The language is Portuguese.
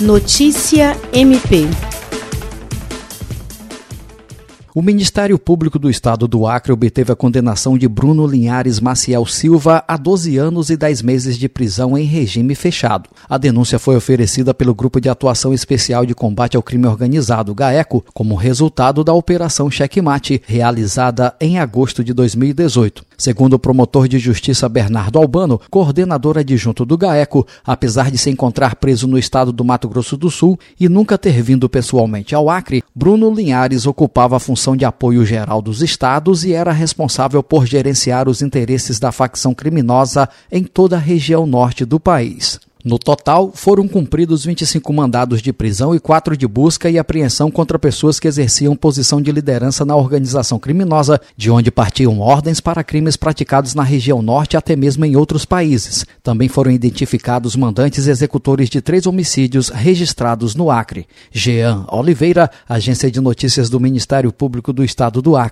Notícia MP o Ministério Público do Estado do Acre obteve a condenação de Bruno Linhares Maciel Silva a 12 anos e 10 meses de prisão em regime fechado. A denúncia foi oferecida pelo Grupo de Atuação Especial de Combate ao Crime Organizado, GAECO, como resultado da Operação Checkmate, realizada em agosto de 2018. Segundo o promotor de justiça Bernardo Albano, coordenador adjunto do GAECO, apesar de se encontrar preso no estado do Mato Grosso do Sul e nunca ter vindo pessoalmente ao Acre, Bruno Linhares ocupava a função de apoio geral dos estados e era responsável por gerenciar os interesses da facção criminosa em toda a região norte do país. No total, foram cumpridos 25 mandados de prisão e 4 de busca e apreensão contra pessoas que exerciam posição de liderança na organização criminosa, de onde partiam ordens para crimes praticados na região norte até mesmo em outros países. Também foram identificados mandantes executores de três homicídios registrados no Acre. Jean Oliveira, Agência de Notícias do Ministério Público do Estado do Acre.